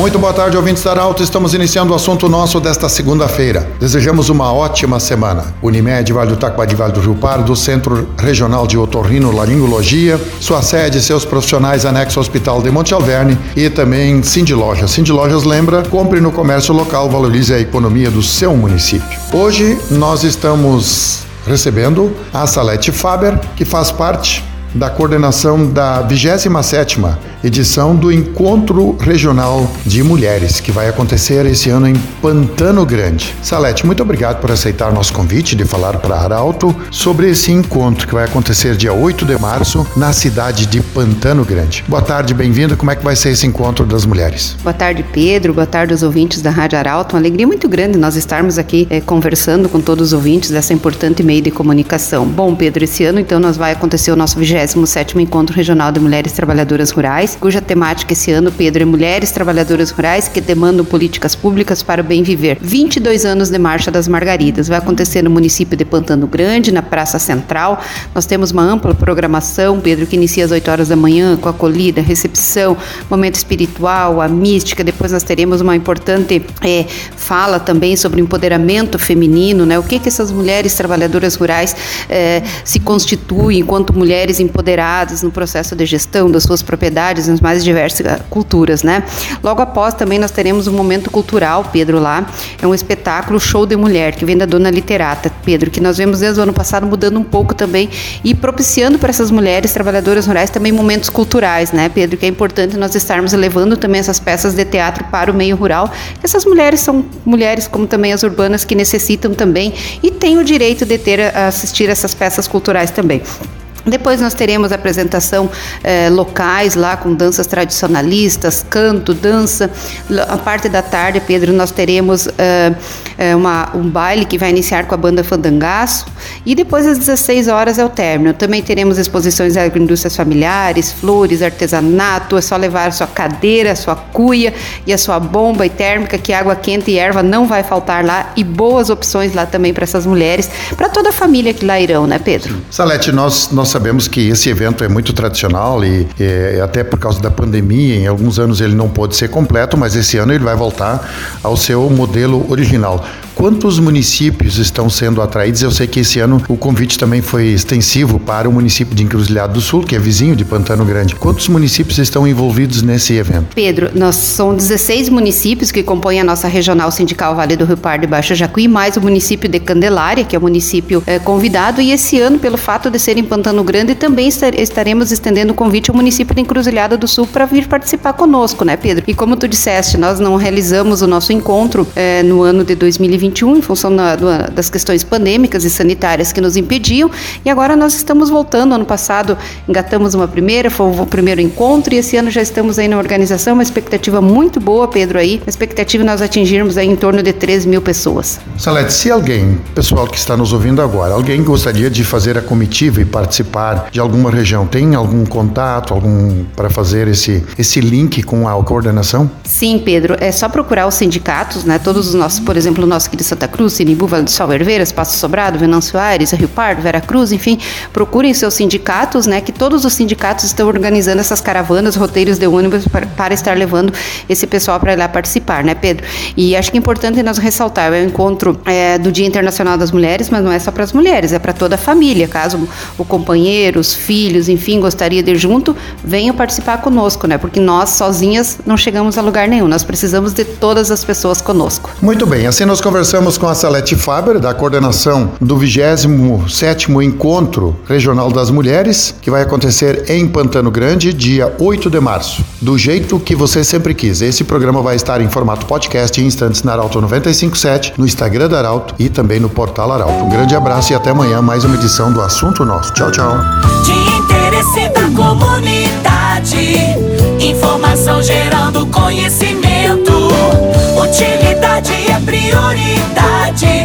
Muito boa tarde, ouvintes da Arauto. Estamos iniciando o assunto nosso desta segunda-feira. Desejamos uma ótima semana. Unimed, Vale do Taquari, Vale do Rio Pardo, Centro Regional de Otorrino Laringologia, sua sede, seus profissionais anexo ao Hospital de Monte Alverne e também Cindy Lojas. Cindy Lojas lembra, compre no comércio local, valorize a economia do seu município. Hoje nós estamos recebendo a Salete Faber, que faz parte da coordenação da 27ª edição do Encontro Regional de Mulheres, que vai acontecer esse ano em Pantano Grande. Salete, muito obrigado por aceitar nosso convite de falar para Arauto sobre esse encontro que vai acontecer dia 8 de março na cidade de Pantano Grande. Boa tarde, bem-vindo. Como é que vai ser esse encontro das mulheres? Boa tarde, Pedro. Boa tarde aos ouvintes da Rádio Arauto. Uma alegria muito grande nós estarmos aqui eh, conversando com todos os ouvintes dessa importante meio de comunicação. Bom, Pedro, esse ano então nós vai acontecer o nosso 27º Encontro Regional de Mulheres Trabalhadoras Rurais, cuja temática esse ano, Pedro, é Mulheres Trabalhadoras Rurais que demandam políticas públicas para o bem viver. 22 anos de Marcha das Margaridas. Vai acontecer no município de Pantano Grande, na Praça Central. Nós temos uma ampla programação, Pedro, que inicia às 8 horas da manhã com a acolhida, recepção, momento espiritual, a mística. Depois nós teremos uma importante é, fala também sobre empoderamento feminino, né? O que que essas mulheres trabalhadoras rurais é, se constituem enquanto mulheres empoderadas no processo de gestão das suas propriedades nas mais diversas culturas, né? Logo após também nós teremos um momento cultural, Pedro, lá. É um espetáculo Show de Mulher, que vem da Dona Literata, Pedro, que nós vemos desde o ano passado mudando um pouco também e propiciando para essas mulheres trabalhadoras rurais também momentos culturais, né, Pedro? Que é importante nós estarmos levando também essas peças de teatro para o meio rural. Essas mulheres são mulheres, como também as urbanas, que necessitam também e têm o direito de ter assistir essas peças culturais também. Depois nós teremos apresentação eh, locais lá com danças tradicionalistas, canto, dança. A parte da tarde, Pedro, nós teremos eh, eh, uma, um baile que vai iniciar com a banda Fandangaço e depois às 16 horas é o término. Também teremos exposições de agroindústrias familiares, flores, artesanato. É só levar a sua cadeira, a sua cuia e a sua bomba e térmica que água quente e erva não vai faltar lá e boas opções lá também para essas mulheres, para toda a família que lá irão, né, Pedro? Salete, nós nós sabemos que esse evento é muito tradicional e, e, até por causa da pandemia, em alguns anos ele não pôde ser completo, mas esse ano ele vai voltar ao seu modelo original. Quantos municípios estão sendo atraídos? Eu sei que esse ano o convite também foi extensivo para o município de Encruzilhado do Sul, que é vizinho de Pantano Grande. Quantos municípios estão envolvidos nesse evento? Pedro, nós são 16 municípios que compõem a nossa regional sindical Vale do Rio Pardo e Baixo Jacuí, mais o município de Candelária, que é o município é, convidado, e esse ano, pelo fato de ser em Pantano Grande, também estaremos estendendo o convite ao município de Encruzilhada do Sul para vir participar conosco, né, Pedro? E como tu disseste, nós não realizamos o nosso encontro é, no ano de 2020 2021, em função da, das questões pandêmicas e sanitárias que nos impediam, e agora nós estamos voltando. Ano passado engatamos uma primeira, foi o primeiro encontro, e esse ano já estamos aí na organização, uma expectativa muito boa, Pedro, aí, a expectativa nós atingirmos aí em torno de 3 mil pessoas. Salete, se alguém, pessoal que está nos ouvindo agora, alguém gostaria de fazer a comitiva e participar de alguma região, tem algum contato, algum para fazer esse, esse link com a coordenação? Sim, Pedro, é só procurar os sindicatos, né? Todos os nossos, por exemplo, o nosso de Santa Cruz, Sinimbu, Vale do Sol, Herveiras, Passo Sobrado, Venâncio Aires, Rio Pardo, Vera Cruz, enfim, procurem seus sindicatos, né, que todos os sindicatos estão organizando essas caravanas, roteiros de ônibus para, para estar levando esse pessoal para lá participar, né, Pedro? E acho que é importante nós ressaltar, é o encontro é, do Dia Internacional das Mulheres, mas não é só para as mulheres, é para toda a família, caso o companheiro, os filhos, enfim, gostaria de ir junto, venham participar conosco, né, porque nós sozinhas não chegamos a lugar nenhum, nós precisamos de todas as pessoas conosco. Muito bem, assim nós conversamos Conversamos com a Salete Faber, da coordenação do 27º Encontro Regional das Mulheres, que vai acontecer em Pantano Grande, dia 8 de março. Do jeito que você sempre quis. Esse programa vai estar em formato podcast em instantes na Arauto 957, no Instagram da Arauto e também no portal Arauto. Um grande abraço e até amanhã, mais uma edição do Assunto Nosso. Tchau, tchau. De interesse da comunidade, informação gerando conhecimento, utilidade prioridade.